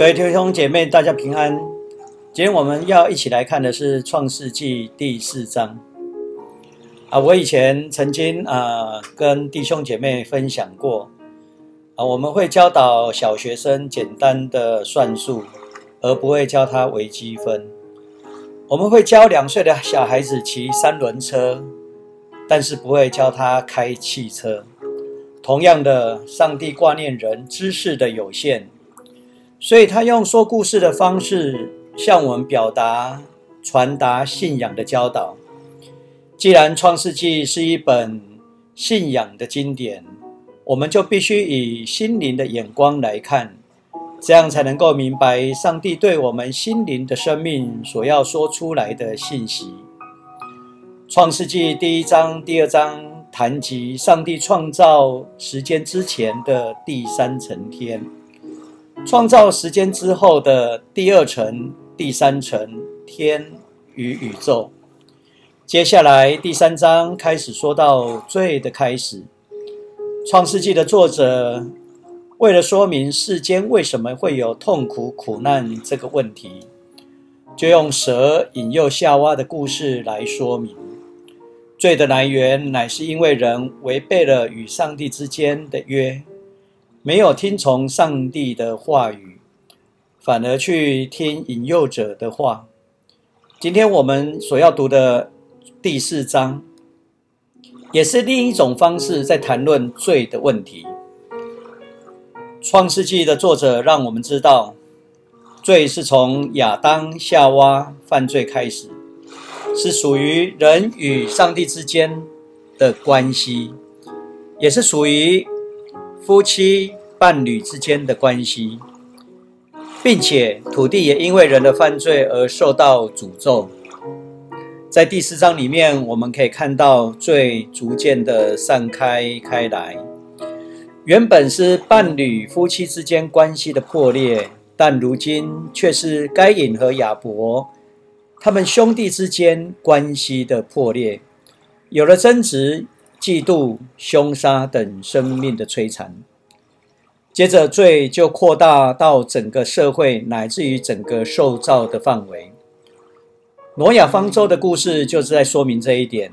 各位弟兄姐妹，大家平安。今天我们要一起来看的是《创世纪》第四章。啊，我以前曾经啊跟弟兄姐妹分享过，啊，我们会教导小学生简单的算术，而不会教他微积分。我们会教两岁的小孩子骑三轮车，但是不会教他开汽车。同样的，上帝挂念人知识的有限。所以他用说故事的方式向我们表达、传达信仰的教导。既然《创世纪》是一本信仰的经典，我们就必须以心灵的眼光来看，这样才能够明白上帝对我们心灵的生命所要说出来的信息。《创世纪》第一章、第二章谈及上帝创造时间之前的第三层天。创造时间之后的第二层、第三层天与宇宙。接下来第三章开始说到罪的开始。创世纪的作者为了说明世间为什么会有痛苦、苦难这个问题，就用蛇引诱夏娃的故事来说明。罪的来源乃是因为人违背了与上帝之间的约。没有听从上帝的话语，反而去听引诱者的话。今天我们所要读的第四章，也是另一种方式在谈论罪的问题。创世纪的作者让我们知道，罪是从亚当夏娃犯罪开始，是属于人与上帝之间的关系，也是属于。夫妻伴侣之间的关系，并且土地也因为人的犯罪而受到诅咒。在第四章里面，我们可以看到罪逐渐的散开开来。原本是伴侣夫妻之间关系的破裂，但如今却是该隐和亚伯他们兄弟之间关系的破裂，有了争执。嫉妒、凶杀等生命的摧残，接着罪就扩大到整个社会，乃至于整个受造的范围。挪亚方舟的故事就是在说明这一点。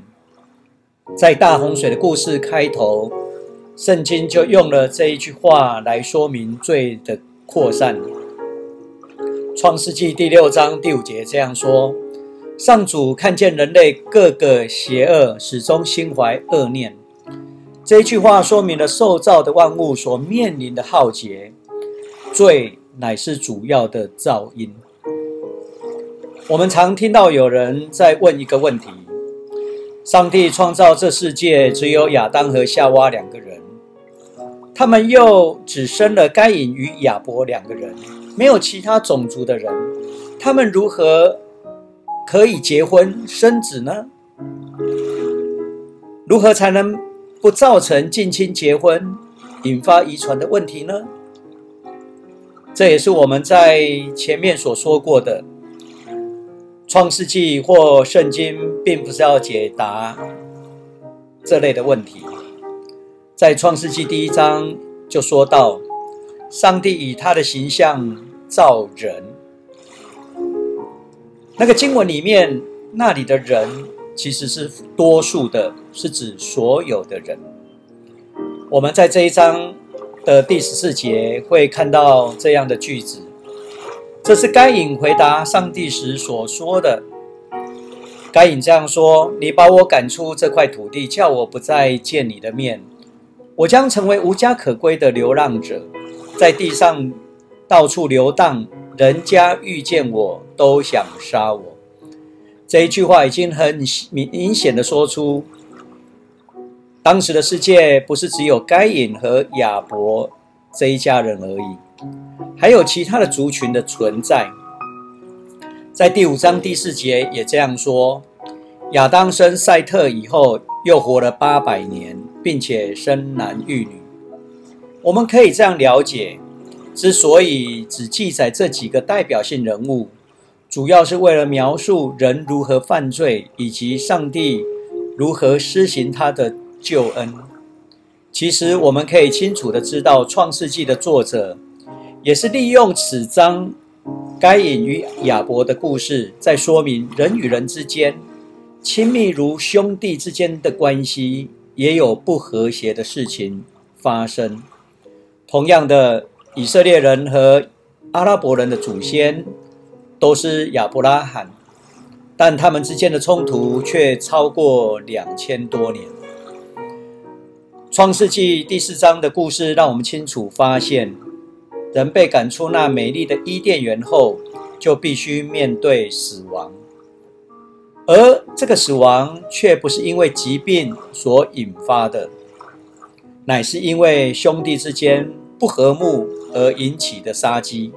在大洪水的故事开头，圣经就用了这一句话来说明罪的扩散。创世纪第六章第五节这样说。上主看见人类各个邪恶，始终心怀恶念。这一句话说明了受造的万物所面临的浩劫，罪乃是主要的噪音。我们常听到有人在问一个问题：上帝创造这世界，只有亚当和夏娃两个人，他们又只生了该隐与亚伯两个人，没有其他种族的人，他们如何？可以结婚生子呢？如何才能不造成近亲结婚引发遗传的问题呢？这也是我们在前面所说过的。创世纪或圣经并不是要解答这类的问题。在创世纪第一章就说到，上帝以他的形象造人。那个经文里面，那里的人其实是多数的，是指所有的人。我们在这一章的第十四节会看到这样的句子，这是该隐回答上帝时所说的。该隐这样说：“你把我赶出这块土地，叫我不再见你的面，我将成为无家可归的流浪者，在地上到处游荡。”人家遇见我都想杀我，这一句话已经很明明显的说出，当时的世界不是只有该隐和亚伯这一家人而已，还有其他的族群的存在。在第五章第四节也这样说：亚当生赛特以后，又活了八百年，并且生男育女。我们可以这样了解。之所以只记载这几个代表性人物，主要是为了描述人如何犯罪，以及上帝如何施行他的救恩。其实，我们可以清楚的知道，《创世纪》的作者也是利用此章该隐与亚伯的故事，在说明人与人之间亲密如兄弟之间的关系，也有不和谐的事情发生。同样的，以色列人和阿拉伯人的祖先都是亚伯拉罕，但他们之间的冲突却超过两千多年。创世纪第四章的故事让我们清楚发现，人被赶出那美丽的伊甸园后，就必须面对死亡，而这个死亡却不是因为疾病所引发的，乃是因为兄弟之间不和睦而引起的杀机。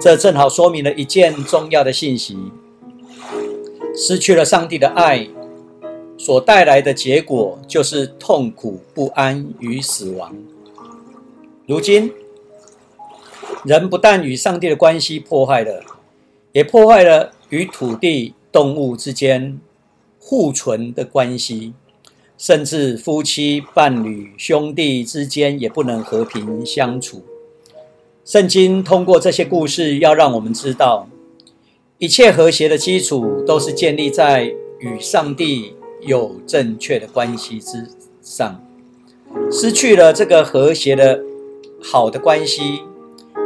这正好说明了一件重要的信息：失去了上帝的爱。所带来的结果就是痛苦、不安与死亡。如今，人不但与上帝的关系破坏了，也破坏了与土地、动物之间互存的关系，甚至夫妻、伴侣、兄弟之间也不能和平相处。圣经通过这些故事，要让我们知道，一切和谐的基础都是建立在与上帝。有正确的关系之上，失去了这个和谐的好的关系，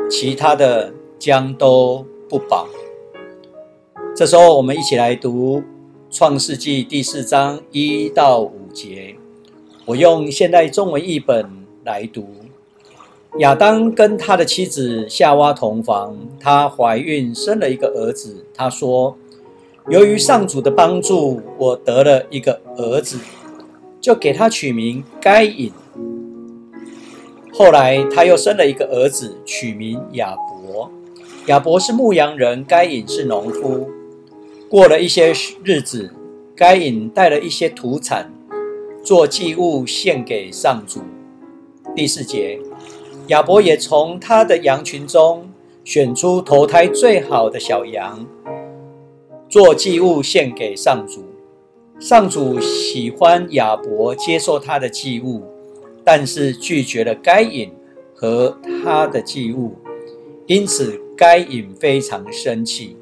其他的将都不保。这时候，我们一起来读《创世纪》第四章一到五节。我用现代中文译本来读：亚当跟他的妻子夏娃同房，她怀孕生了一个儿子。他说。由于上主的帮助，我得了一个儿子，就给他取名该隐。后来他又生了一个儿子，取名亚伯。亚伯是牧羊人，该隐是农夫。过了一些日子，该隐带了一些土产做祭物献给上主。第四节，亚伯也从他的羊群中选出投胎最好的小羊。做祭物献给上主，上主喜欢亚伯接受他的祭物，但是拒绝了该隐和他的祭物，因此该隐非常生气。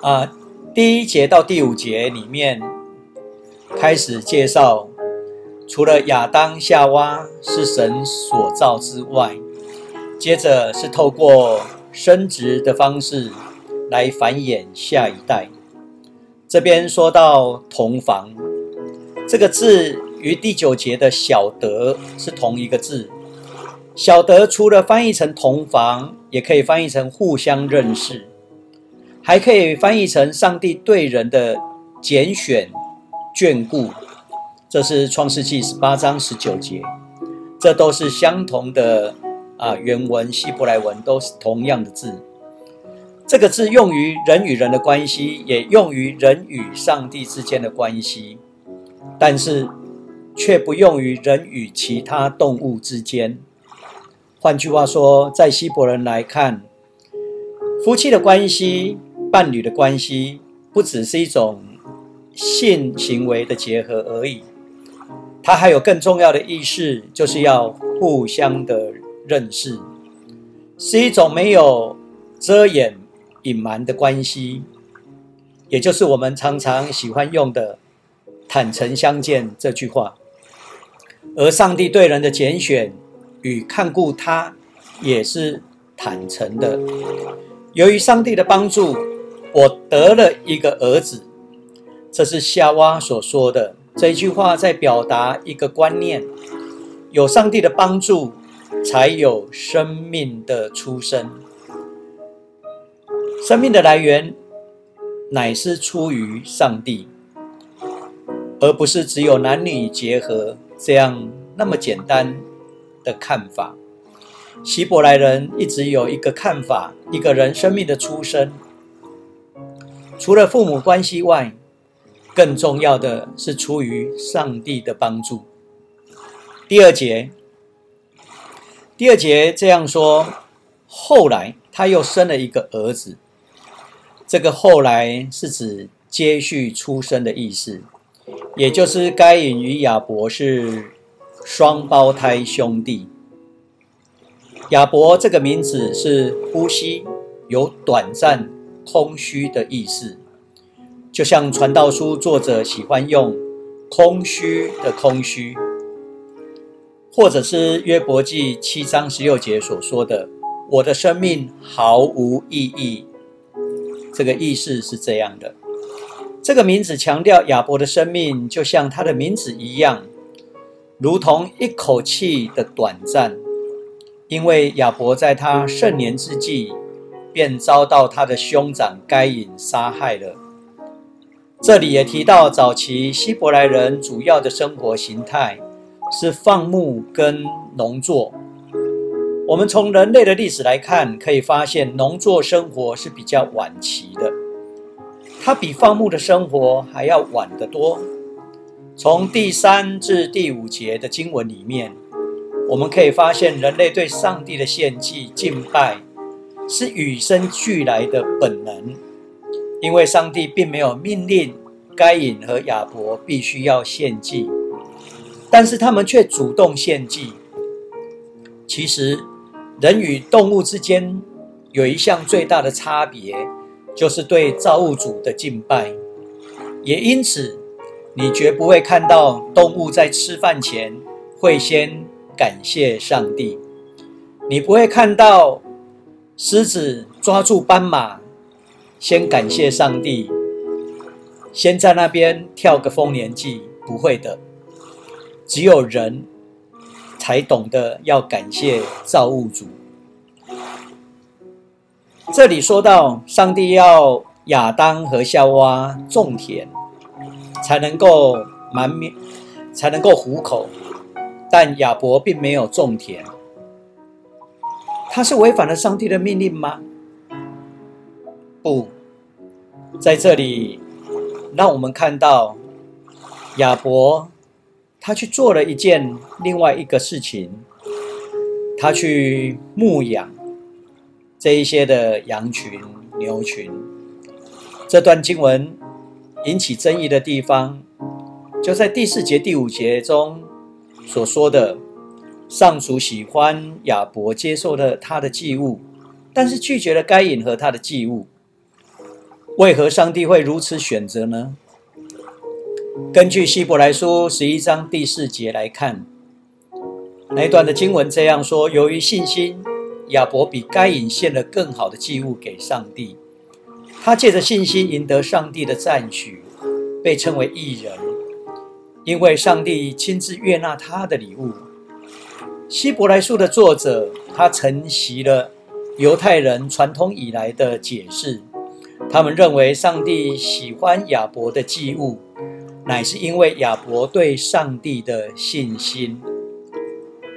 啊，第一节到第五节里面开始介绍，除了亚当夏娃是神所造之外，接着是透过生殖的方式。来繁衍下一代。这边说到同房，这个字与第九节的小德是同一个字。小德除了翻译成同房，也可以翻译成互相认识，还可以翻译成上帝对人的拣选、眷顾。这是创世纪十八章十九节，这都是相同的啊，原文希伯来文都是同样的字。这个字用于人与人的关系，也用于人与上帝之间的关系，但是却不用于人与其他动物之间。换句话说，在希伯人来看，夫妻的关系、伴侣的关系，不只是一种性行为的结合而已，它还有更重要的意识，就是要互相的认识，是一种没有遮掩。隐瞒的关系，也就是我们常常喜欢用的“坦诚相见”这句话。而上帝对人的拣选与看顾他，也是坦诚的。由于上帝的帮助，我得了一个儿子。这是夏娃所说的这一句话，在表达一个观念：有上帝的帮助，才有生命的出生。生命的来源乃是出于上帝，而不是只有男女结合这样那么简单的看法。希伯来人一直有一个看法：一个人生命的出生，除了父母关系外，更重要的是出于上帝的帮助。第二节，第二节这样说：后来他又生了一个儿子。这个后来是指接续出生的意思，也就是该隐与亚伯是双胞胎兄弟。亚伯这个名字是呼吸，有短暂、空虚的意思，就像传道书作者喜欢用“空虚”的空虚，或者是约伯记七章十六节所说的“我的生命毫无意义”，这个意思是这样的。这个名字强调亚伯的生命就像他的名字一样，如同一口气的短暂。因为亚伯在他盛年之际，便遭到他的兄长该隐杀害了。这里也提到，早期希伯来人主要的生活形态是放牧跟农作。我们从人类的历史来看，可以发现农作生活是比较晚期的，它比放牧的生活还要晚得多。从第三至第五节的经文里面。我们可以发现，人类对上帝的献祭敬拜是与生俱来的本能，因为上帝并没有命令该隐和亚伯必须要献祭，但是他们却主动献祭。其实，人与动物之间有一项最大的差别，就是对造物主的敬拜。也因此，你绝不会看到动物在吃饭前会先。感谢上帝，你不会看到狮子抓住斑马，先感谢上帝，先在那边跳个丰年祭，不会的。只有人才懂得要感谢造物主。这里说到，上帝要亚当和夏娃种田，才能够满面，才能够糊口。但亚伯并没有种田，他是违反了上帝的命令吗？不，在这里，让我们看到亚伯他去做了一件另外一个事情，他去牧养这一些的羊群、牛群。这段经文引起争议的地方，就在第四节、第五节中。所说的上主喜欢亚伯接受了他的祭物，但是拒绝了该隐和他的祭物。为何上帝会如此选择呢？根据希伯来书十一章第四节来看，那一段的经文这样说：由于信心，亚伯比该隐献了更好的祭物给上帝，他借着信心赢得上帝的赞许，被称为义人。因为上帝亲自悦纳他的礼物。希伯来书的作者，他承袭了犹太人传统以来的解释。他们认为上帝喜欢亚伯的祭物，乃是因为亚伯对上帝的信心。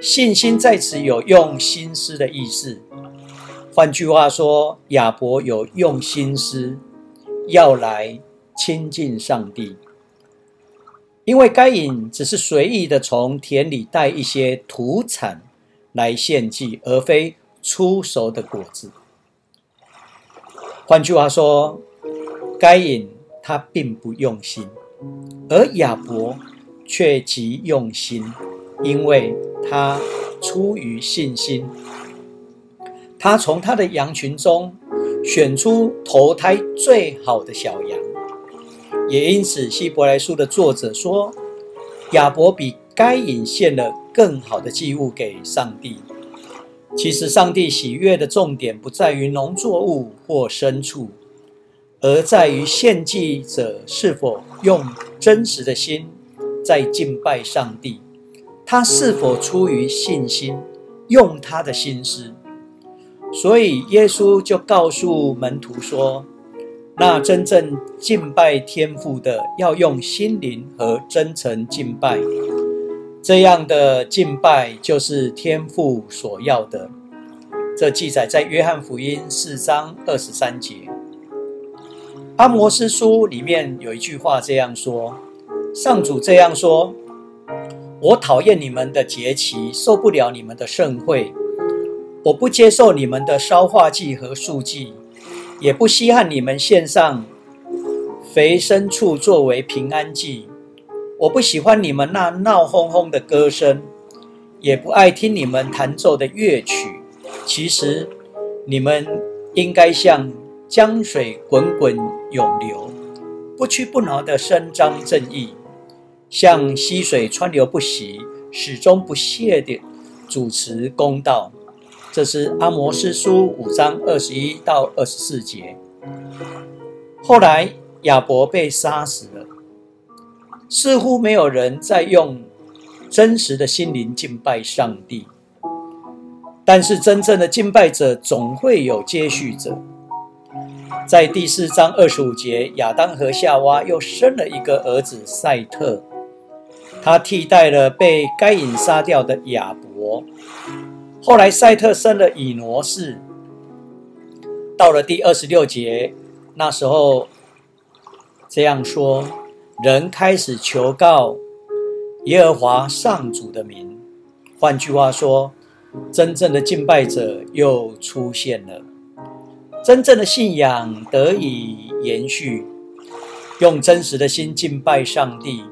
信心在此有用心思的意思。换句话说，亚伯有用心思要来亲近上帝。因为该隐只是随意的从田里带一些土产来献祭，而非出熟的果子。换句话说，该隐他并不用心，而亚伯却极用心，因为他出于信心，他从他的羊群中选出投胎最好的小羊。也因此，希伯来书的作者说，亚伯比该隐献了更好的祭物给上帝。其实，上帝喜悦的重点不在于农作物或牲畜，而在于献祭者是否用真实的心在敬拜上帝，他是否出于信心，用他的心思。所以，耶稣就告诉门徒说。那真正敬拜天父的，要用心灵和真诚敬拜，这样的敬拜就是天父所要的。这记载在约翰福音四章二十三节。阿摩斯书里面有一句话这样说：上主这样说，我讨厌你们的节期，受不了你们的盛会，我不接受你们的烧化祭和素祭。也不稀罕你们献上肥牲畜作为平安祭，我不喜欢你们那闹哄哄的歌声，也不爱听你们弹奏的乐曲。其实你们应该像江水滚滚涌流，不屈不挠地伸张正义，像溪水川流不息，始终不懈地主持公道。这是阿摩斯书五章二十一到二十四节。后来亚伯被杀死了，似乎没有人再用真实的心灵敬拜上帝。但是真正的敬拜者总会有接续者。在第四章二十五节，亚当和夏娃又生了一个儿子赛特，他替代了被该隐杀掉的亚伯。后来，赛特生了以挪士。到了第二十六节，那时候这样说：人开始求告耶和华上主的名。换句话说，真正的敬拜者又出现了，真正的信仰得以延续，用真实的心敬拜上帝，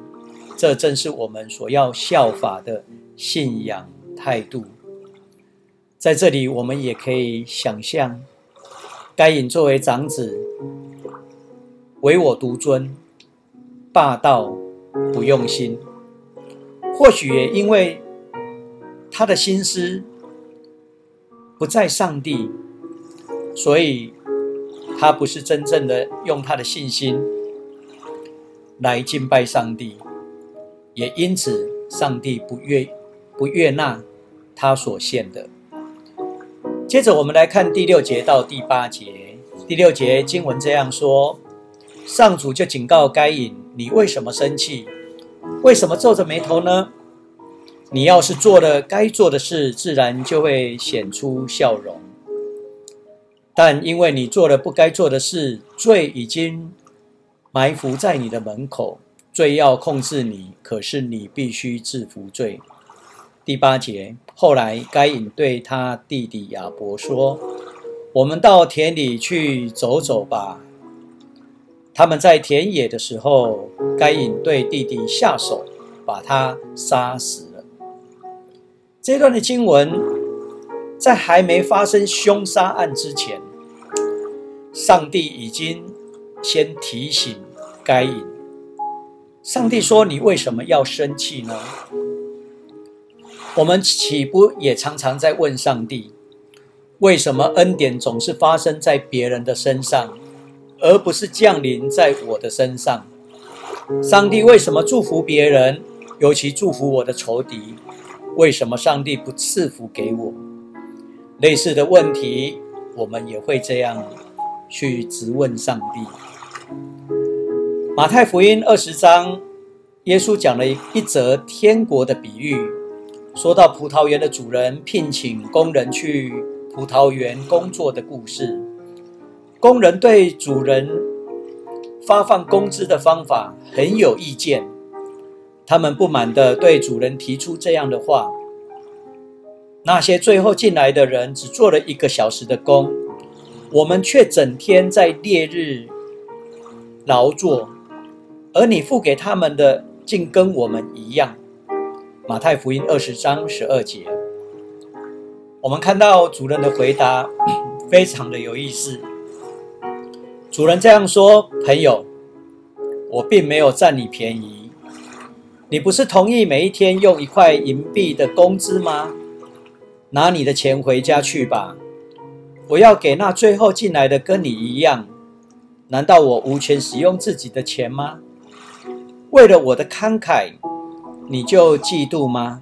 这正是我们所要效法的信仰态度。在这里，我们也可以想象，该隐作为长子，唯我独尊，霸道，不用心。或许也因为他的心思不在上帝，所以他不是真正的用他的信心来敬拜上帝，也因此上帝不悦不悦纳他所献的。接着我们来看第六节到第八节。第六节经文这样说：上主就警告该隐：“你为什么生气？为什么皱着眉头呢？你要是做了该做的事，自然就会显出笑容。但因为你做了不该做的事，罪已经埋伏在你的门口，罪要控制你，可是你必须制服罪。”第八节，后来该隐对他弟弟亚伯说：“我们到田里去走走吧。”他们在田野的时候，该隐对弟弟下手，把他杀死了。这段的经文在还没发生凶杀案之前，上帝已经先提醒该隐。上帝说：“你为什么要生气呢？”我们岂不也常常在问上帝：为什么恩典总是发生在别人的身上，而不是降临在我的身上？上帝为什么祝福别人，尤其祝福我的仇敌？为什么上帝不赐福给我？类似的问题，我们也会这样去质问上帝。马太福音二十章，耶稣讲了一则天国的比喻。说到葡萄园的主人聘请工人去葡萄园工作的故事，工人对主人发放工资的方法很有意见，他们不满地对主人提出这样的话：那些最后进来的人只做了一个小时的工，我们却整天在烈日劳作，而你付给他们的竟跟我们一样。马太福音二十章十二节，我们看到主人的回答 非常的有意思。主人这样说：“朋友，我并没有占你便宜。你不是同意每一天用一块银币的工资吗？拿你的钱回家去吧。我要给那最后进来的跟你一样。难道我无权使用自己的钱吗？为了我的慷慨。”你就嫉妒吗？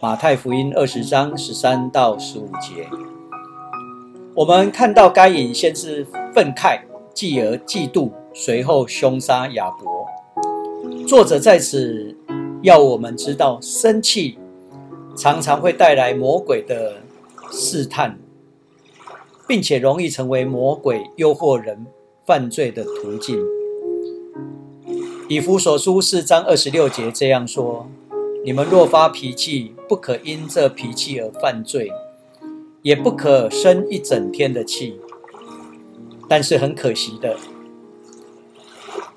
马太福音二十章十三到十五节，我们看到该隐先是愤慨，继而嫉妒，随后凶杀亚伯。作者在此要我们知道，生气常常会带来魔鬼的试探，并且容易成为魔鬼诱惑人犯罪的途径。以弗所书四章二十六节这样说：“你们若发脾气，不可因这脾气而犯罪，也不可生一整天的气。”但是很可惜的，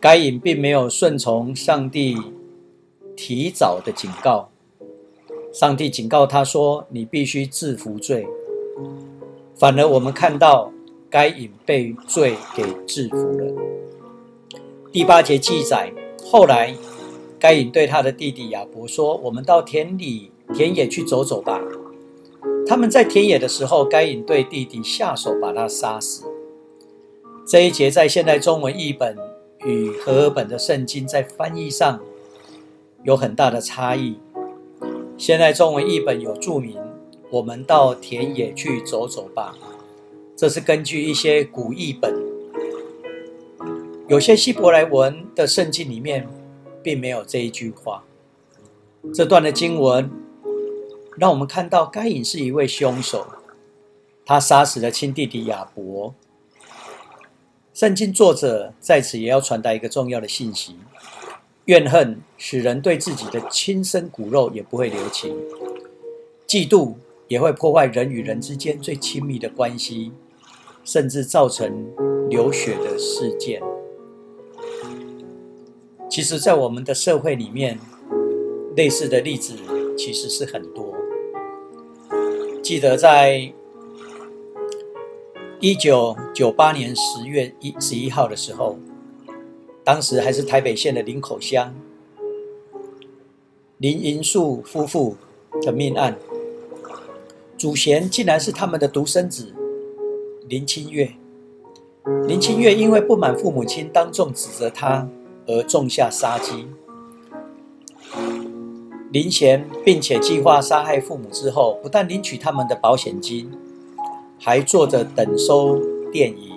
该隐并没有顺从上帝提早的警告。上帝警告他说：“你必须制服罪。”反而我们看到该隐被罪给制服了。第八节记载，后来该隐对他的弟弟亚伯说：“我们到田里田野去走走吧。”他们在田野的时候，该隐对弟弟下手把他杀死。这一节在现代中文译本与和合本的圣经在翻译上有很大的差异。现代中文译本有注明。我们到田野去走走吧。这是根据一些古译本，有些希伯来文的圣经里面并没有这一句话。这段的经文让我们看到该隐是一位凶手，他杀死了亲弟弟亚伯。圣经作者在此也要传达一个重要的信息：怨恨使人对自己的亲生骨肉也不会留情，嫉妒。也会破坏人与人之间最亲密的关系，甚至造成流血的事件。其实，在我们的社会里面，类似的例子其实是很多。记得在一九九八年十月一十一号的时候，当时还是台北县的林口乡林银树夫妇的命案。祖贤竟然是他们的独生子林清月。林清月因为不满父母亲当众指责他，而种下杀机。林贤并且计划杀害父母之后，不但领取他们的保险金，还坐着等收电仪。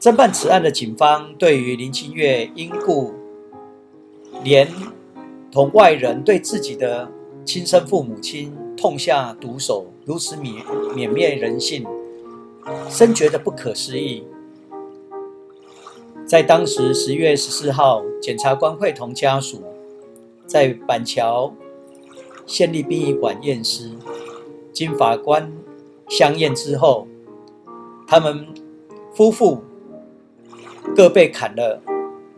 侦办此案的警方对于林清月因故连同外人对自己的亲生父母亲。痛下毒手，如此泯泯灭人性，深觉得不可思议。在当时十月十四号，检察官会同家属在板桥县立殡仪馆验尸，经法官相验之后，他们夫妇各被砍了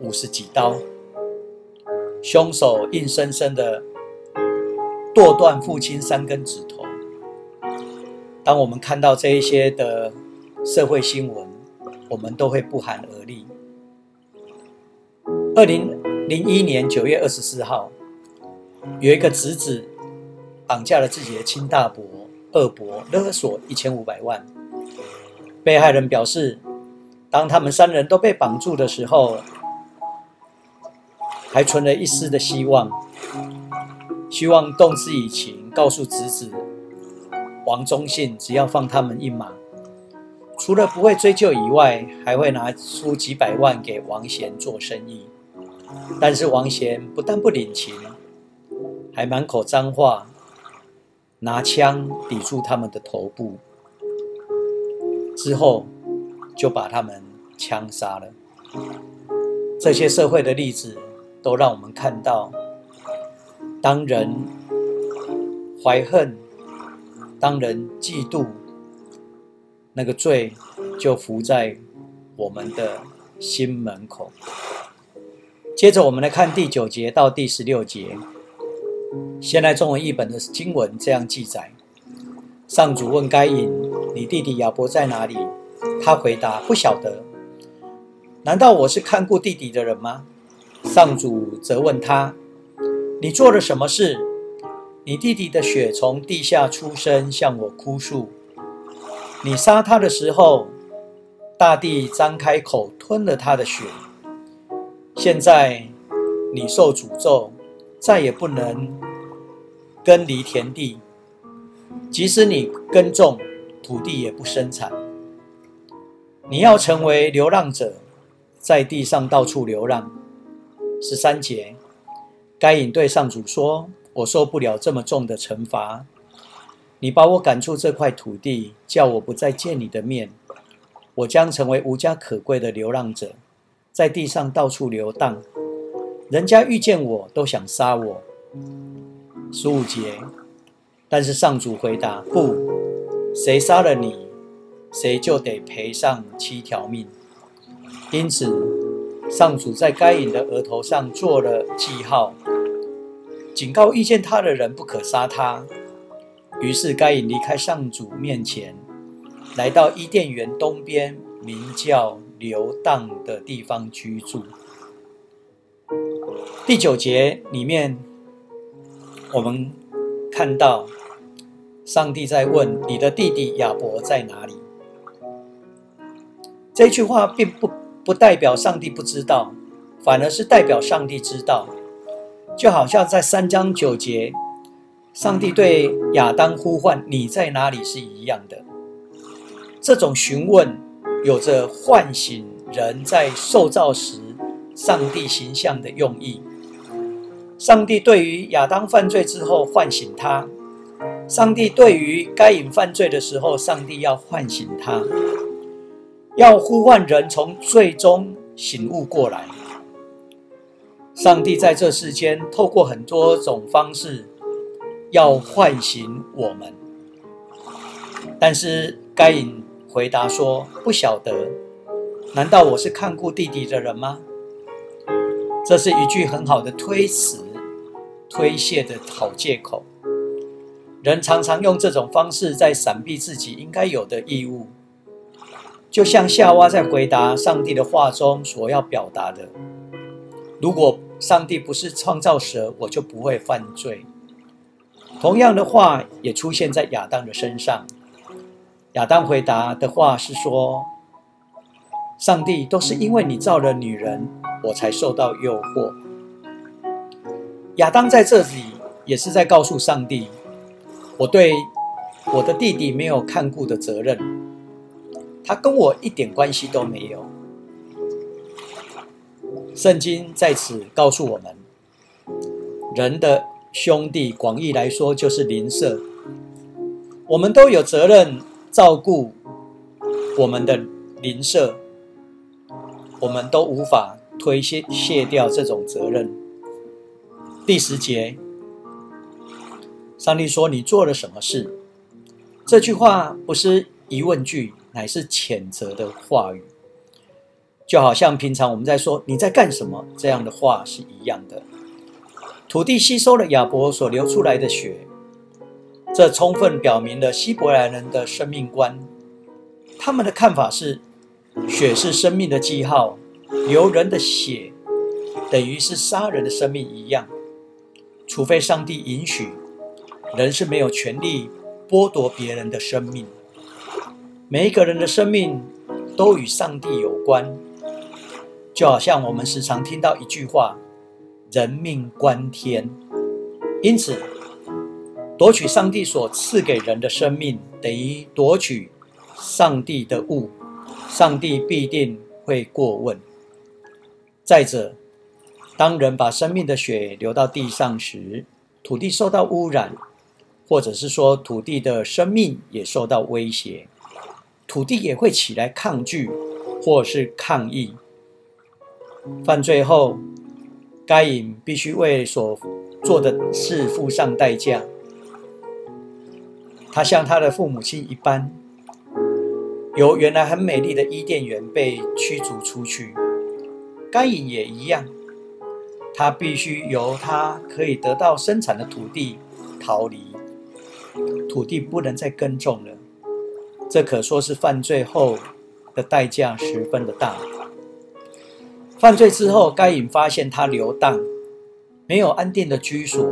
五十几刀，凶手硬生生的。剁断父亲三根指头。当我们看到这一些的社会新闻，我们都会不寒而栗。二零零一年九月二十四号，有一个侄子绑架了自己的亲大伯、二伯，勒索一千五百万。被害人表示，当他们三人都被绑住的时候，还存了一丝的希望。希望动之以情，告诉侄子王忠信，只要放他们一马，除了不会追究以外，还会拿出几百万给王贤做生意。但是王贤不但不领情，还满口脏话，拿枪抵住他们的头部，之后就把他们枪杀了。这些社会的例子，都让我们看到。当人怀恨，当人嫉妒，那个罪就伏在我们的心门口。接着，我们来看第九节到第十六节。现代中文译本的经文这样记载：上主问该隐：“你弟弟亚伯在哪里？”他回答：“不晓得。”难道我是看顾弟弟的人吗？上主责问他。你做了什么事？你弟弟的血从地下出生，向我哭诉。你杀他的时候，大地张开口吞了他的血。现在你受诅咒，再也不能耕犁田地，即使你耕种，土地也不生产。你要成为流浪者，在地上到处流浪。十三节。该隐对上主说：“我受不了这么重的惩罚，你把我赶出这块土地，叫我不再见你的面，我将成为无家可归的流浪者，在地上到处流荡。人家遇见我都想杀我。”十五节，但是上主回答：“不，谁杀了你，谁就得赔上七条命。”因此。上主在该隐的额头上做了记号，警告遇见他的人不可杀他。于是该隐离开上主面前，来到伊甸园东边名叫流荡的地方居住。第九节里面，我们看到上帝在问你的弟弟亚伯在哪里。这句话并不不代表上帝不知道，反而是代表上帝知道。就好像在三章九节，上帝对亚当呼唤“你在哪里”是一样的。这种询问有着唤醒人在受造时上帝形象的用意。上帝对于亚当犯罪之后唤醒他；上帝对于该隐犯罪的时候，上帝要唤醒他，要呼唤人从罪中醒悟过来。上帝在这世间透过很多种方式要唤醒我们，但是该隐回答说：“不晓得，难道我是看顾弟弟的人吗？”这是一句很好的推辞、推卸的好借口。人常常用这种方式在闪避自己应该有的义务，就像夏娃在回答上帝的话中所要表达的：“如果。”上帝不是创造蛇，我就不会犯罪。同样的话也出现在亚当的身上。亚当回答的话是说：“上帝都是因为你造了女人，我才受到诱惑。”亚当在这里也是在告诉上帝：“我对我的弟弟没有看顾的责任，他跟我一点关系都没有。”圣经在此告诉我们，人的兄弟广义来说就是邻舍，我们都有责任照顾我们的邻舍，我们都无法推卸卸掉这种责任。第十节，上帝说：“你做了什么事？”这句话不是疑问句，乃是谴责的话语。就好像平常我们在说你在干什么这样的话是一样的。土地吸收了亚伯所流出来的血，这充分表明了希伯来人的生命观。他们的看法是，血是生命的记号，流人的血等于是杀人的生命一样。除非上帝允许，人是没有权利剥夺别人的生命。每一个人的生命都与上帝有关。就好像我们时常听到一句话：“人命关天。”因此，夺取上帝所赐给人的生命，等于夺取上帝的物，上帝必定会过问。再者，当人把生命的血流到地上时，土地受到污染，或者是说土地的生命也受到威胁，土地也会起来抗拒，或是抗议。犯罪后，该隐必须为所做的事付上代价。他像他的父母亲一般，由原来很美丽的伊甸园被驱逐出去。该隐也一样，他必须由他可以得到生产的土地逃离，土地不能再耕种了。这可说是犯罪后的代价十分的大。犯罪之后，该隐发现他流荡，没有安定的居所，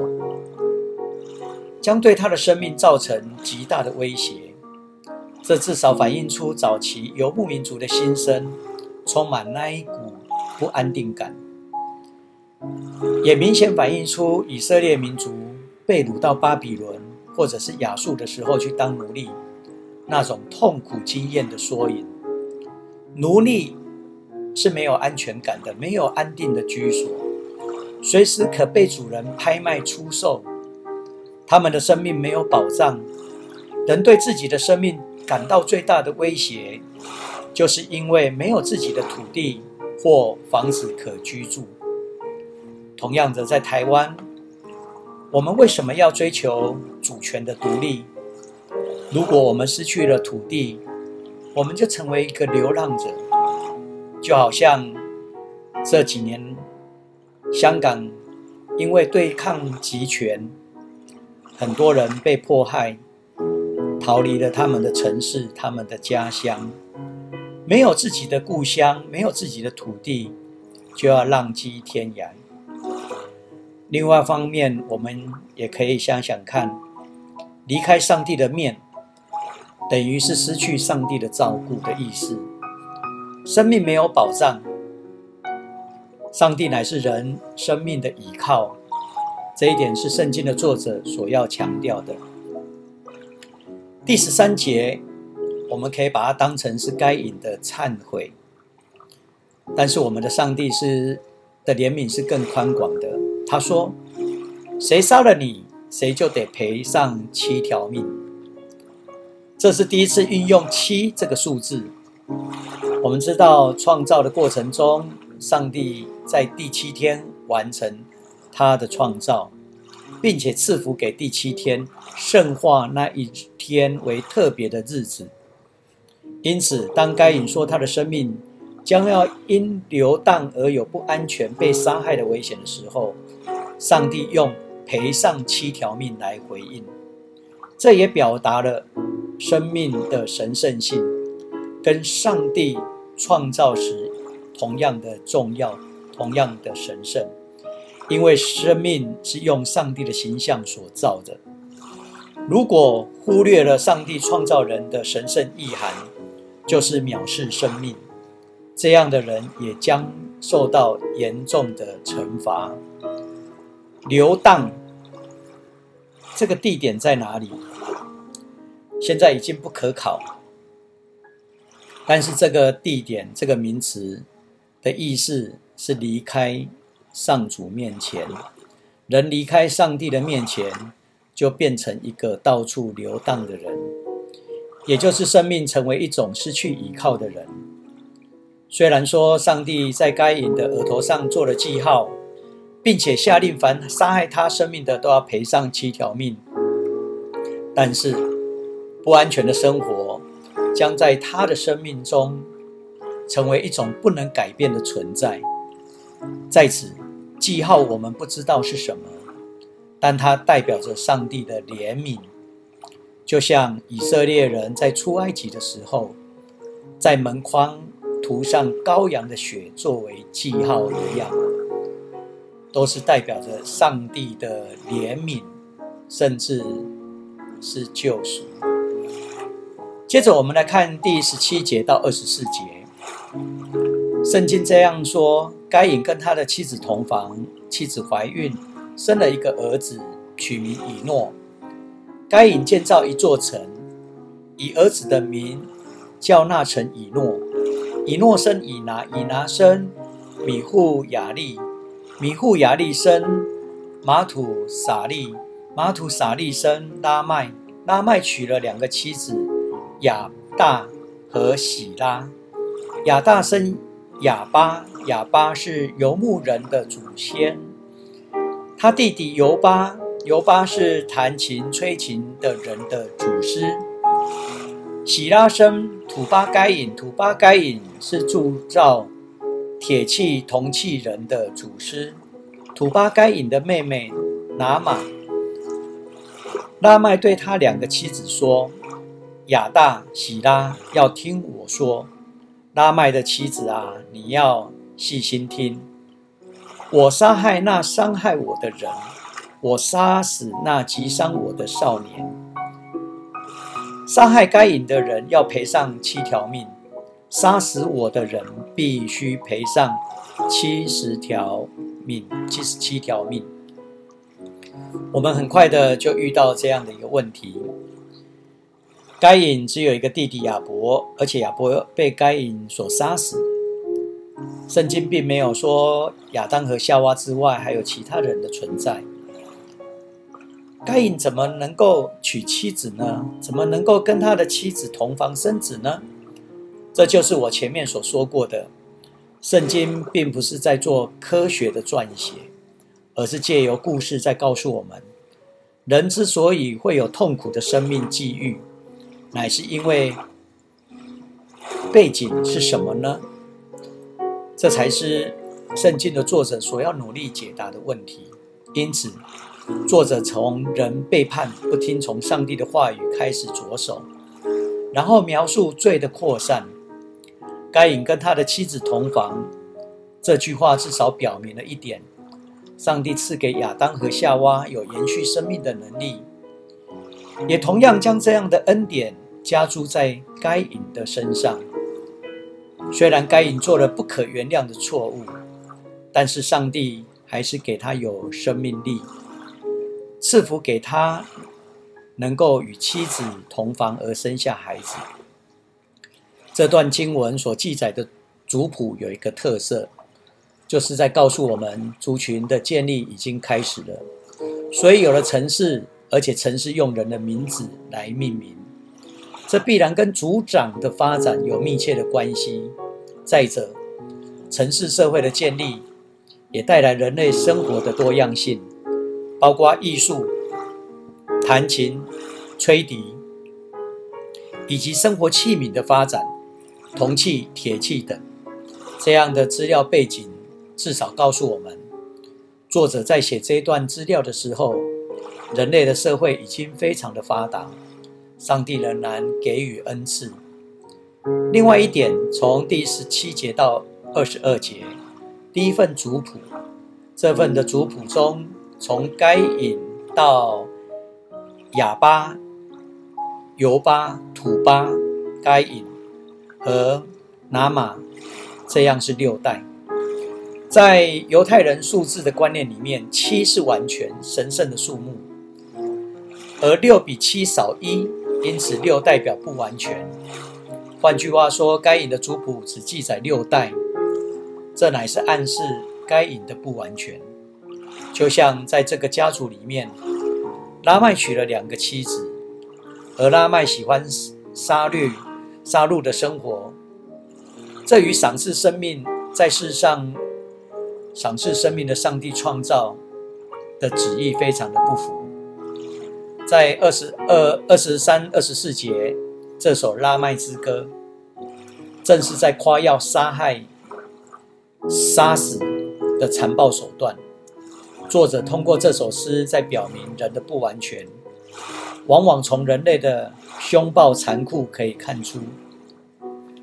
将对他的生命造成极大的威胁。这至少反映出早期游牧民族的心声，充满那一股不安定感，也明显反映出以色列民族被掳到巴比伦或者是亚述的时候去当奴隶，那种痛苦经验的缩影。奴隶。是没有安全感的，没有安定的居所，随时可被主人拍卖出售。他们的生命没有保障，人对自己的生命感到最大的威胁，就是因为没有自己的土地或房子可居住。同样的，在台湾，我们为什么要追求主权的独立？如果我们失去了土地，我们就成为一个流浪者。就好像这几年，香港因为对抗集权，很多人被迫害，逃离了他们的城市、他们的家乡，没有自己的故乡，没有自己的土地，就要浪迹天涯。另外一方面，我们也可以想想看，离开上帝的面，等于是失去上帝的照顾的意思。生命没有保障，上帝乃是人生命的依靠，这一点是圣经的作者所要强调的。第十三节，我们可以把它当成是该隐的忏悔，但是我们的上帝是的怜悯是更宽广的。他说：“谁杀了你，谁就得赔上七条命。”这是第一次运用七这个数字。我们知道，创造的过程中，上帝在第七天完成他的创造，并且赐福给第七天，圣化那一天为特别的日子。因此，当该隐说他的生命将要因流荡而有不安全、被杀害的危险的时候，上帝用赔上七条命来回应。这也表达了生命的神圣性，跟上帝。创造时同样的重要，同样的神圣，因为生命是用上帝的形象所造的。如果忽略了上帝创造人的神圣意涵，就是藐视生命。这样的人也将受到严重的惩罚。流荡这个地点在哪里？现在已经不可考。但是这个地点，这个名词的意思是离开上主面前，人离开上帝的面前，就变成一个到处流荡的人，也就是生命成为一种失去依靠的人。虽然说上帝在该隐的额头上做了记号，并且下令凡杀害他生命的都要赔上七条命，但是不安全的生活。将在他的生命中成为一种不能改变的存在。在此记号，我们不知道是什么，但它代表着上帝的怜悯，就像以色列人在出埃及的时候，在门框涂上羔羊的血作为记号一样，都是代表着上帝的怜悯，甚至是救赎。接着我们来看第十七节到二十四节，圣经这样说：该隐跟他的妻子同房，妻子怀孕，生了一个儿子，取名以诺。该隐建造一座城，以儿子的名叫那城以诺。以诺生以拿，以拿生米户雅利，米户雅利生马土撒利，马土撒利生拉麦，拉麦娶了两个妻子。亚大和喜拉，亚大生亚巴，亚巴是游牧人的祖先。他弟弟尤巴，尤巴是弹琴吹琴的人的祖师。喜拉生土巴该隐，土巴该隐是铸造铁器铜器人的祖师。土巴该隐的妹妹拿玛，拉麦对他两个妻子说。亚大、喜拉要听我说，拉麦的妻子啊，你要细心听。我杀害那伤害我的人，我杀死那击伤我的少年。杀害该隐的人要赔上七条命，杀死我的人必须赔上七十条命，七十七条命。我们很快的就遇到这样的一个问题。该隐只有一个弟弟亚伯，而且亚伯被该隐所杀死。圣经并没有说亚当和夏娃之外还有其他人的存在。该隐怎么能够娶妻子呢？怎么能够跟他的妻子同房生子呢？这就是我前面所说过的，圣经并不是在做科学的撰写，而是借由故事在告诉我们，人之所以会有痛苦的生命际遇。乃是因为背景是什么呢？这才是圣经的作者所要努力解答的问题。因此，作者从人背叛、不听从上帝的话语开始着手，然后描述罪的扩散。该隐跟他的妻子同房，这句话至少表明了一点：上帝赐给亚当和夏娃有延续生命的能力，也同样将这样的恩典加注在该隐的身上。虽然该隐做了不可原谅的错误，但是上帝还是给他有生命力。赐福给他，能够与妻子同房而生下孩子。这段经文所记载的族谱有一个特色，就是在告诉我们族群的建立已经开始了。所以有了城市，而且城市用人的名字来命名，这必然跟族长的发展有密切的关系。再者，城市社会的建立也带来人类生活的多样性。包括艺术、弹琴、吹笛，以及生活器皿的发展，铜器、铁器等这样的资料背景，至少告诉我们，作者在写这段资料的时候，人类的社会已经非常的发达，上帝仍然给予恩赐。另外一点，从第十七节到二十二节，第一份族谱，这份的族谱中。从该隐到亚巴、尤巴、土巴、该隐和拿马，这样是六代。在犹太人数字的观念里面，七是完全神圣的数目，而六比七少一，因此六代表不完全。换句话说，该隐的族谱只记载六代，这乃是暗示该隐的不完全。就像在这个家族里面，拉麦娶了两个妻子，而拉麦喜欢杀戮、杀戮的生活，这与赏赐生命在世上赏赐生命的上帝创造的旨意非常的不符。在二十二、二十三、二十四节，这首拉麦之歌，正是在夸耀杀害、杀死的残暴手段。作者通过这首诗在表明人的不完全，往往从人类的凶暴残酷可以看出，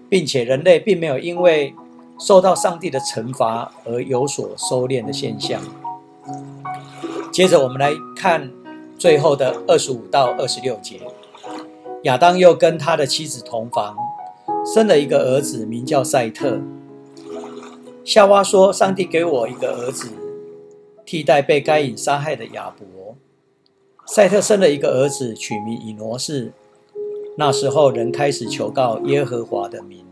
并且人类并没有因为受到上帝的惩罚而有所收敛的现象。接着我们来看最后的二十五到二十六节，亚当又跟他的妻子同房，生了一个儿子，名叫赛特。夏娃说：“上帝给我一个儿子。”替代被该隐杀害的亚伯，赛特生了一个儿子，取名以挪士。那时候人开始求告耶和华的名。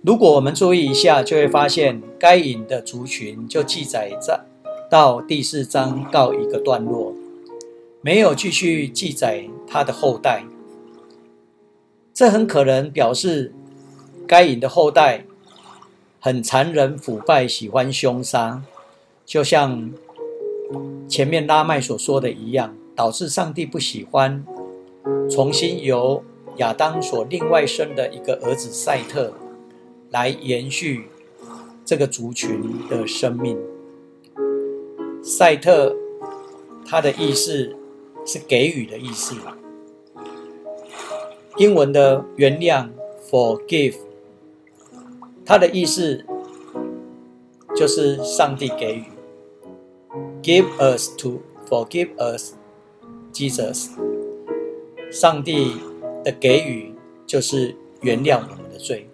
如果我们注意一下，就会发现该隐的族群就记载在到第四章告一个段落，没有继续记载他的后代。这很可能表示该隐的后代很残忍腐败，喜欢凶杀。就像前面拉麦所说的一样，导致上帝不喜欢重新由亚当所另外生的一个儿子赛特来延续这个族群的生命。赛特，他的意思是给予的意思。英文的原谅 （forgive），它的意思就是上帝给予。Give us to forgive us, Jesus。上帝的给予就是原谅我们的罪。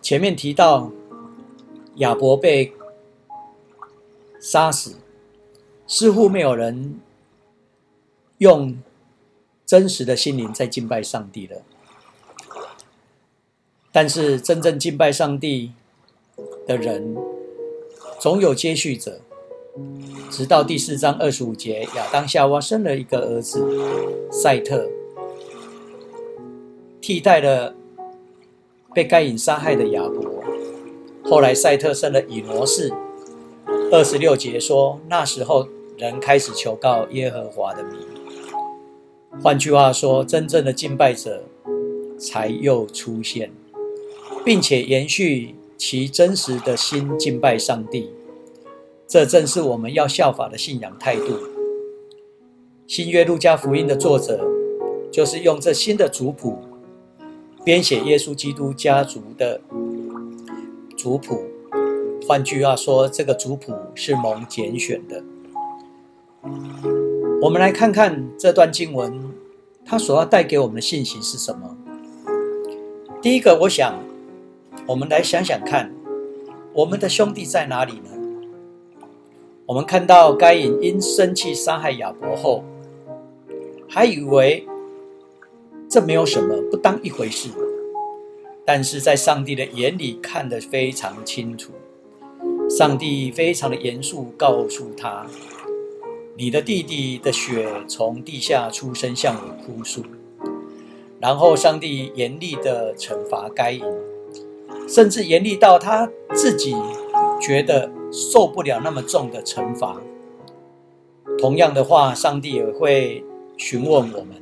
前面提到亚伯被杀死，似乎没有人用真实的心灵在敬拜上帝了。但是真正敬拜上帝的人，总有接续者。直到第四章二十五节，亚当夏娃生了一个儿子赛特，替代了被该隐杀害的亚伯。后来赛特生了以挪士。二十六节说，那时候人开始求告耶和华的名。换句话说，真正的敬拜者才又出现，并且延续其真实的心敬拜上帝。这正是我们要效法的信仰态度。新约路加福音的作者，就是用这新的族谱编写耶稣基督家族的族谱。换句话说，这个族谱是蒙拣选的。我们来看看这段经文，它所要带给我们的信息是什么？第一个，我想我们来想想看，我们的兄弟在哪里呢？我们看到该隐因生气杀害亚伯后，还以为这没有什么，不当一回事。但是在上帝的眼里看得非常清楚，上帝非常的严肃，告诉他：“你的弟弟的血从地下出生，向你哭诉。”然后上帝严厉的惩罚该隐，甚至严厉到他自己觉得。受不了那么重的惩罚。同样的话，上帝也会询问我们：“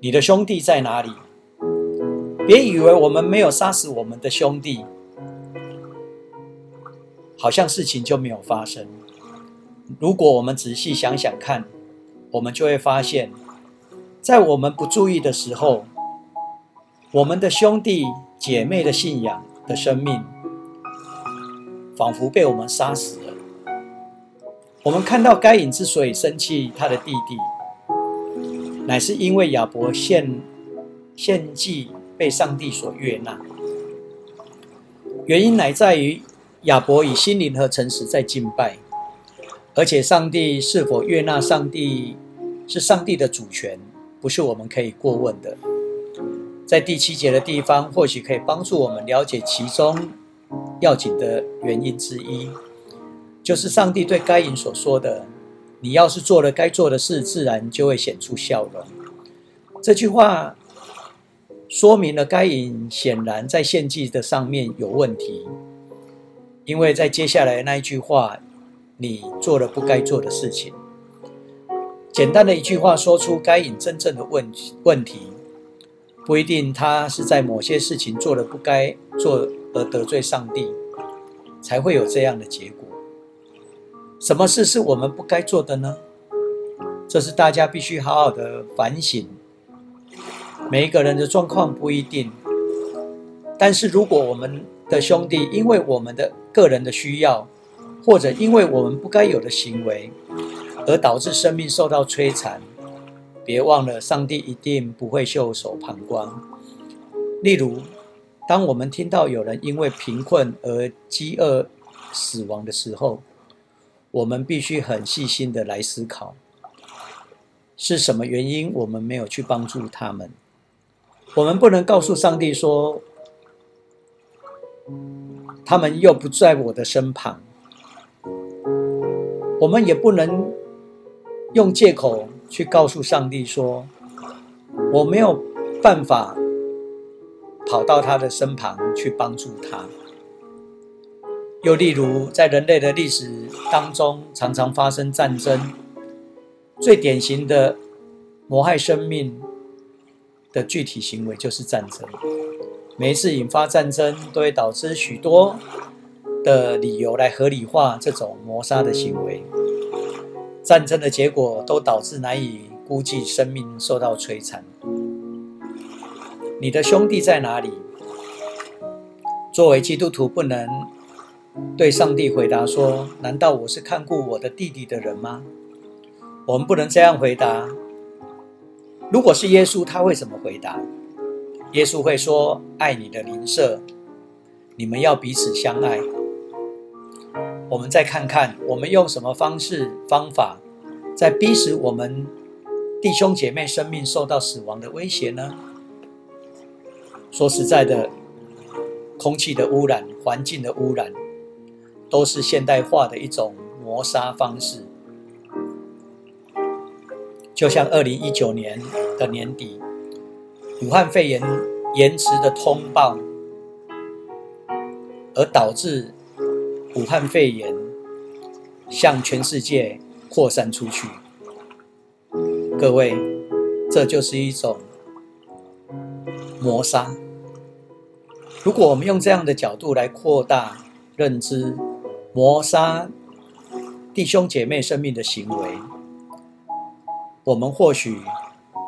你的兄弟在哪里？”别以为我们没有杀死我们的兄弟，好像事情就没有发生。如果我们仔细想想看，我们就会发现，在我们不注意的时候，我们的兄弟姐妹的信仰的生命。仿佛被我们杀死了。我们看到该隐之所以生气他的弟弟，乃是因为亚伯献献祭被上帝所悦纳。原因乃在于亚伯以心灵和诚实在敬拜，而且上帝是否悦纳上帝是上帝的主权，不是我们可以过问的。在第七节的地方，或许可以帮助我们了解其中。要紧的原因之一，就是上帝对该隐所说的：“你要是做了该做的事，自然就会显出笑容。”这句话说明了该隐显然在献祭的上面有问题，因为在接下来那一句话：“你做了不该做的事情。”简单的一句话说出该隐真正的问问题，不一定他是在某些事情做了不该做。而得罪上帝，才会有这样的结果。什么事是我们不该做的呢？这是大家必须好好的反省。每一个人的状况不一定，但是如果我们的兄弟因为我们的个人的需要，或者因为我们不该有的行为，而导致生命受到摧残，别忘了上帝一定不会袖手旁观。例如。当我们听到有人因为贫困而饥饿死亡的时候，我们必须很细心的来思考，是什么原因我们没有去帮助他们？我们不能告诉上帝说，他们又不在我的身旁。我们也不能用借口去告诉上帝说，我没有办法。跑到他的身旁去帮助他。又例如，在人类的历史当中，常常发生战争，最典型的谋害生命的具体行为就是战争。每一次引发战争，都会导致许多的理由来合理化这种谋杀的行为。战争的结果都导致难以估计生命受到摧残。你的兄弟在哪里？作为基督徒，不能对上帝回答说：“难道我是看顾我的弟弟的人吗？”我们不能这样回答。如果是耶稣，他会怎么回答？耶稣会说：“爱你的邻舍，你们要彼此相爱。”我们再看看，我们用什么方式方法，在逼使我们弟兄姐妹生命受到死亡的威胁呢？说实在的，空气的污染、环境的污染，都是现代化的一种磨杀方式。就像二零一九年的年底，武汉肺炎延迟的通报，而导致武汉肺炎向全世界扩散出去。各位，这就是一种。磨杀。如果我们用这样的角度来扩大认知，磨杀弟兄姐妹生命的行为，我们或许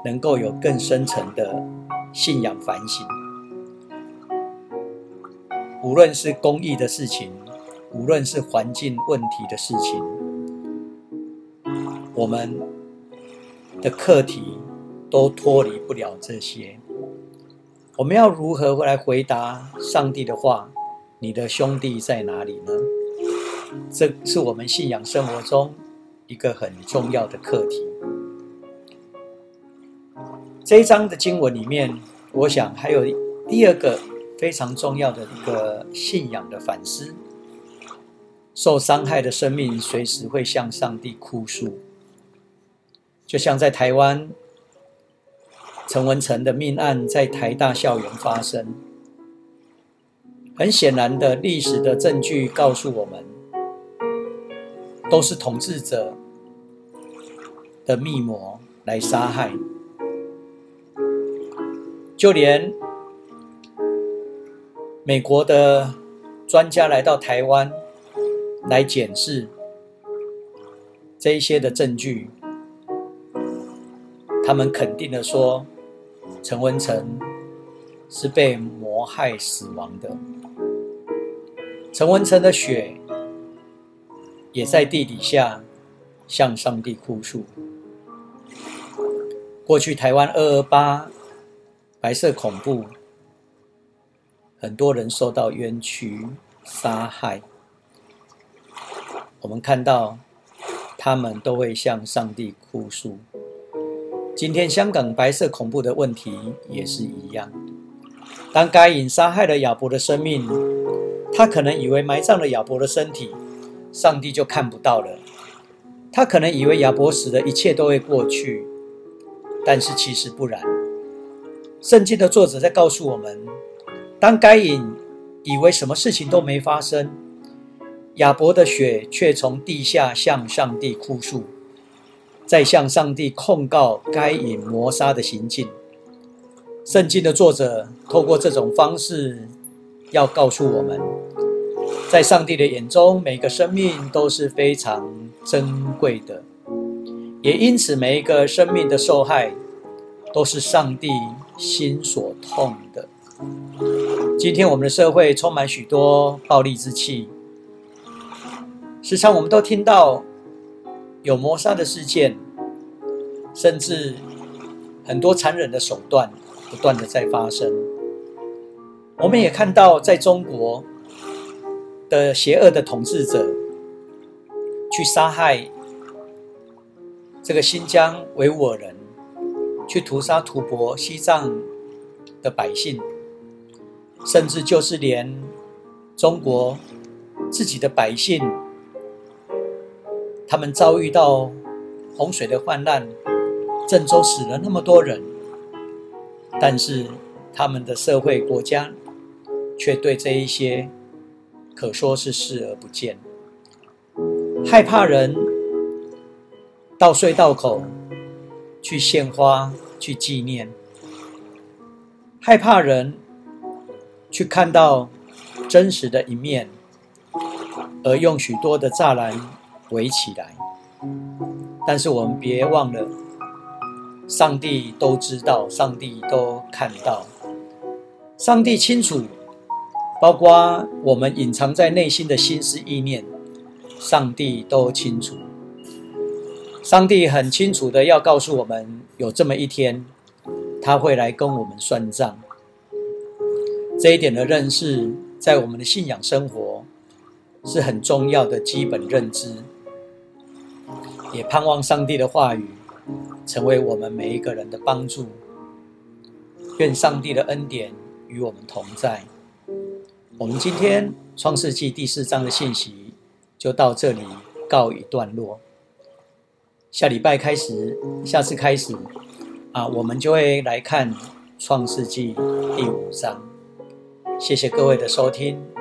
能够有更深层的信仰反省。无论是公益的事情，无论是环境问题的事情，我们的课题都脱离不了这些。我们要如何来回答上帝的话？你的兄弟在哪里呢？这是我们信仰生活中一个很重要的课题。这一章的经文里面，我想还有第二个。非常重要的一个信仰的反思。受伤害的生命随时会向上帝哭诉，就像在台湾陈文成的命案在台大校园发生。很显然的，历史的证据告诉我们，都是统治者的密谋来杀害，就连。美国的专家来到台湾来检视这一些的证据，他们肯定的说，陈文成是被谋害死亡的。陈文成的血也在地底下向上帝哭诉。过去台湾二二八白色恐怖。很多人受到冤屈、杀害，我们看到他们都会向上帝哭诉。今天香港白色恐怖的问题也是一样。当该隐杀害了亚伯的生命，他可能以为埋葬了亚伯的身体，上帝就看不到了。他可能以为亚伯死了，一切都会过去，但是其实不然。圣经的作者在告诉我们。当该隐以为什么事情都没发生，亚伯的血却从地下向上帝哭诉，在向上帝控告该隐谋杀的行径。圣经的作者透过这种方式，要告诉我们，在上帝的眼中，每个生命都是非常珍贵的，也因此每一个生命的受害，都是上帝心所痛的。今天我们的社会充满许多暴力之气，时常我们都听到有谋杀的事件，甚至很多残忍的手段不断的在发生。我们也看到，在中国的邪恶的统治者去杀害这个新疆维吾尔人，去屠杀吐蕃西藏的百姓。甚至就是连中国自己的百姓，他们遭遇到洪水的患难，郑州死了那么多人，但是他们的社会国家却对这一些可说是视而不见，害怕人到隧道口去献花去纪念，害怕人。去看到真实的一面，而用许多的栅栏围起来。但是我们别忘了，上帝都知道，上帝都看到，上帝清楚，包括我们隐藏在内心的心思意念，上帝都清楚。上帝很清楚的要告诉我们，有这么一天，他会来跟我们算账。这一点的认识，在我们的信仰生活是很重要的基本认知，也盼望上帝的话语成为我们每一个人的帮助。愿上帝的恩典与我们同在。我们今天创世纪第四章的信息就到这里告一段落。下礼拜开始，下次开始啊，我们就会来看创世纪第五章。谢谢各位的收听。